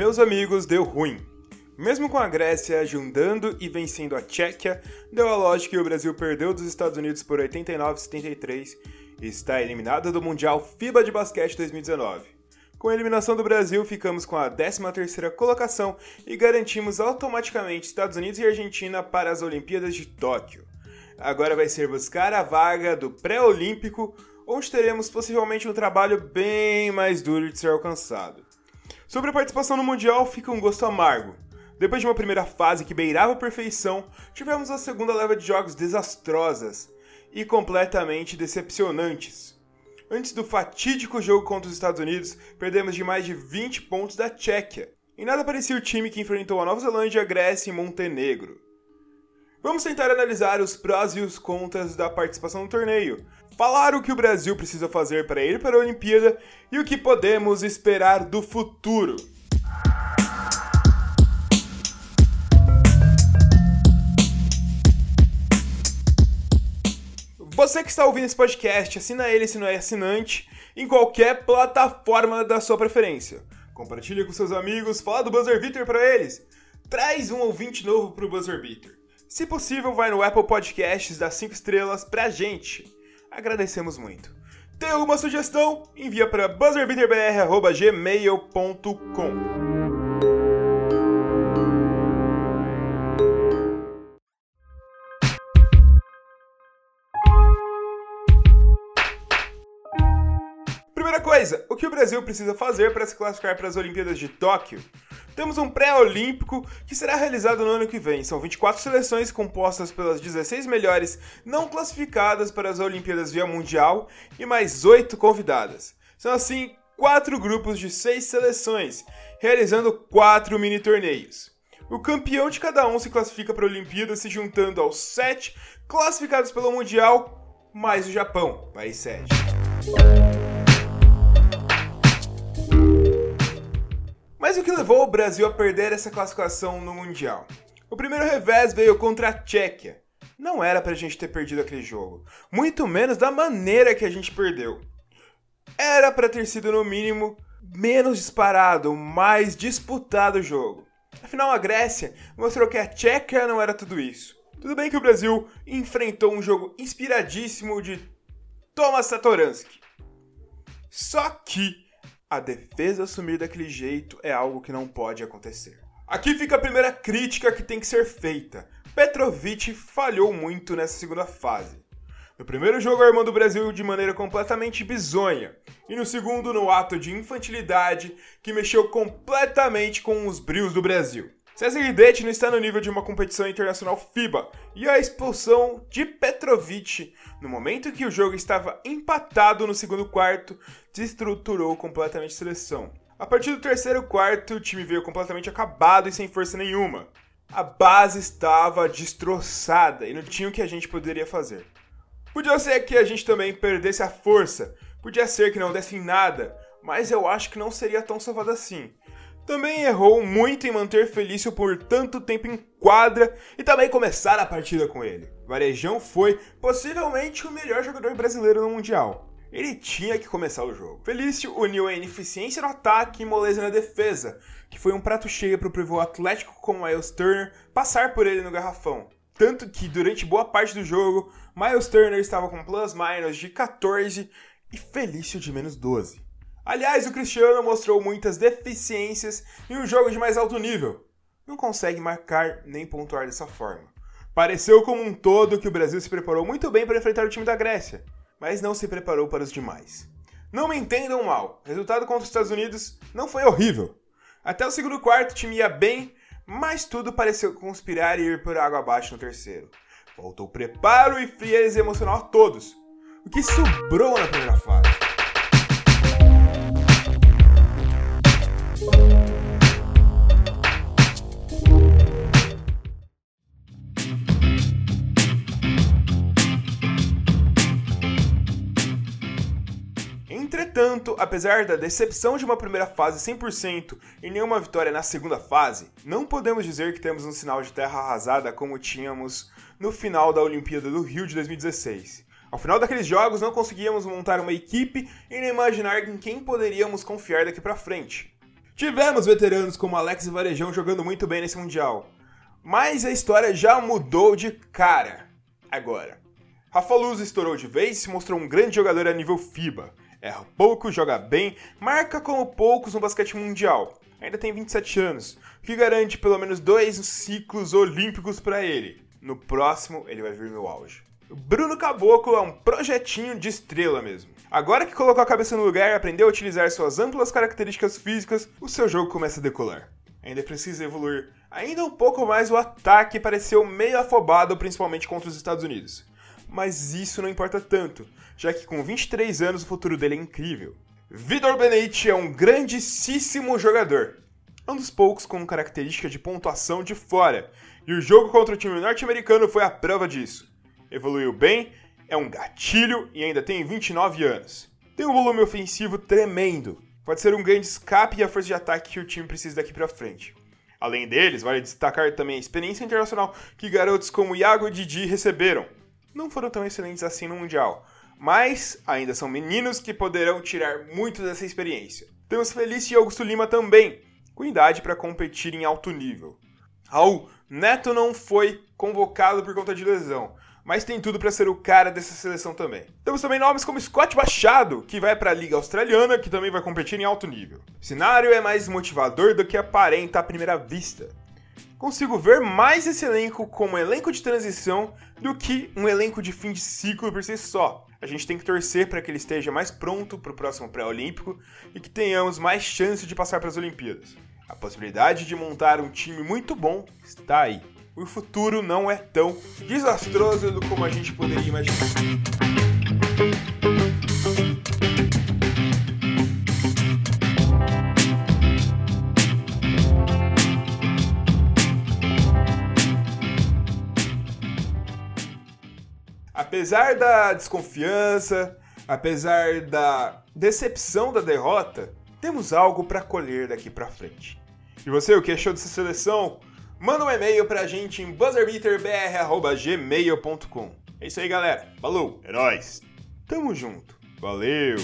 Meus amigos, deu ruim. Mesmo com a Grécia ajudando e vencendo a Tchequia, deu a lógica que o Brasil perdeu dos Estados Unidos por 89 a 73 e está eliminado do Mundial FIBA de Basquete 2019. Com a eliminação do Brasil, ficamos com a 13ª colocação e garantimos automaticamente Estados Unidos e Argentina para as Olimpíadas de Tóquio. Agora vai ser buscar a vaga do pré-olímpico, onde teremos possivelmente um trabalho bem mais duro de ser alcançado. Sobre a participação no Mundial, fica um gosto amargo. Depois de uma primeira fase que beirava a perfeição, tivemos a segunda leva de jogos desastrosas e completamente decepcionantes. Antes do fatídico jogo contra os Estados Unidos, perdemos de mais de 20 pontos da Tchequia. E nada parecia o time que enfrentou a Nova Zelândia, Grécia e Montenegro. Vamos tentar analisar os prós e os contras da participação no torneio, falar o que o Brasil precisa fazer para ir para a Olimpíada e o que podemos esperar do futuro. Você que está ouvindo esse podcast, assina ele se não é assinante em qualquer plataforma da sua preferência. Compartilhe com seus amigos, fala do Buzzer Beater para eles. Traz um ouvinte novo pro Buzzer Beater. Se possível, vai no Apple Podcasts, dá 5 estrelas pra gente. Agradecemos muito. Tem alguma sugestão? Envia para buzzerbeaterbr.gmail.com Primeira coisa, o que o Brasil precisa fazer para se classificar para as Olimpíadas de Tóquio? Temos um pré-olímpico que será realizado no ano que vem. São 24 seleções compostas pelas 16 melhores não classificadas para as Olimpíadas via Mundial e mais 8 convidadas. São assim quatro grupos de seis seleções, realizando quatro mini torneios. O campeão de cada um se classifica para a Olimpíada, se juntando aos sete classificados pelo Mundial, mais o Japão, país sede. Levou o Brasil a perder essa classificação no Mundial? O primeiro revés veio contra a Tchequia. Não era pra gente ter perdido aquele jogo, muito menos da maneira que a gente perdeu. Era para ter sido no mínimo menos disparado, mais disputado o jogo. Afinal, a Grécia mostrou que a Tchequia não era tudo isso. Tudo bem que o Brasil enfrentou um jogo inspiradíssimo de Thomas Satoransky. Só que a defesa assumir daquele jeito é algo que não pode acontecer. Aqui fica a primeira crítica que tem que ser feita. Petrovic falhou muito nessa segunda fase. No primeiro jogo armando o Brasil de maneira completamente bizonha, e no segundo no ato de infantilidade que mexeu completamente com os brios do Brasil. César Guidetti não está no nível de uma competição internacional FIBA, e a expulsão de Petrovic, no momento que o jogo estava empatado no segundo quarto, destruturou completamente a seleção. A partir do terceiro quarto, o time veio completamente acabado e sem força nenhuma. A base estava destroçada e não tinha o que a gente poderia fazer. Podia ser que a gente também perdesse a força, podia ser que não desse em nada, mas eu acho que não seria tão salvado assim. Também errou muito em manter Felício por tanto tempo em quadra e também começar a partida com ele. Varejão foi possivelmente o melhor jogador brasileiro no Mundial. Ele tinha que começar o jogo. Felício uniu a ineficiência no ataque e moleza na defesa, que foi um prato cheio para o pivô atlético como Miles Turner passar por ele no garrafão. Tanto que durante boa parte do jogo, Miles Turner estava com plus-minus de 14 e Felício de menos 12. Aliás, o Cristiano mostrou muitas deficiências em um jogo de mais alto nível. Não consegue marcar nem pontuar dessa forma. Pareceu como um todo que o Brasil se preparou muito bem para enfrentar o time da Grécia, mas não se preparou para os demais. Não me entendam mal, o resultado contra os Estados Unidos não foi horrível. Até o segundo quarto o time ia bem, mas tudo pareceu conspirar e ir por água abaixo no terceiro. Faltou preparo e frieza emocional a todos, o que sobrou na primeira fase. Entretanto, apesar da decepção de uma primeira fase 100% e nenhuma vitória na segunda fase, não podemos dizer que temos um sinal de terra arrasada como tínhamos no final da Olimpíada do Rio de 2016. Ao final daqueles jogos, não conseguíamos montar uma equipe e nem imaginar em quem poderíamos confiar daqui para frente. Tivemos veteranos como Alex e Varejão jogando muito bem nesse Mundial, mas a história já mudou de cara agora. Rafa Luz estourou de vez e se mostrou um grande jogador a nível FIBA. Erra pouco, joga bem, marca como poucos no basquete mundial. Ainda tem 27 anos, o que garante pelo menos dois ciclos olímpicos para ele. No próximo, ele vai vir no auge. Bruno Caboclo é um projetinho de estrela mesmo. Agora que colocou a cabeça no lugar e aprendeu a utilizar suas amplas características físicas, o seu jogo começa a decolar. Ainda precisa evoluir ainda um pouco mais o ataque pareceu meio afobado, principalmente contra os Estados Unidos. Mas isso não importa tanto, já que com 23 anos o futuro dele é incrível. Vidor Benite é um grandíssimo jogador, um dos poucos com característica de pontuação de fora, e o jogo contra o time norte-americano foi a prova disso. Evoluiu bem, é um gatilho e ainda tem 29 anos. Tem um volume ofensivo tremendo, pode ser um grande escape e a força de ataque que o time precisa daqui para frente. Além deles, vale destacar também a experiência internacional que garotos como Iago e Didi receberam. Não foram tão excelentes assim no Mundial, mas ainda são meninos que poderão tirar muito dessa experiência. Temos Felício e Augusto Lima também, com idade para competir em alto nível. Raul, Neto não foi convocado por conta de lesão, mas tem tudo para ser o cara dessa seleção também. Temos também nomes como Scott Machado, que vai para a Liga Australiana, que também vai competir em alto nível. O cenário é mais motivador do que aparenta à primeira vista. Consigo ver mais esse elenco como elenco de transição do que um elenco de fim de ciclo por si só. A gente tem que torcer para que ele esteja mais pronto para o próximo pré-olímpico e que tenhamos mais chance de passar para as Olimpíadas. A possibilidade de montar um time muito bom está aí o futuro não é tão desastroso como a gente poderia imaginar. Apesar da desconfiança, apesar da decepção da derrota, temos algo para colher daqui para frente. E você, o que achou dessa seleção? Manda um e-mail pra gente em buzzerbeaterbr.gmail.com. É isso aí, galera. Falou, é nóis. Tamo junto. Valeu!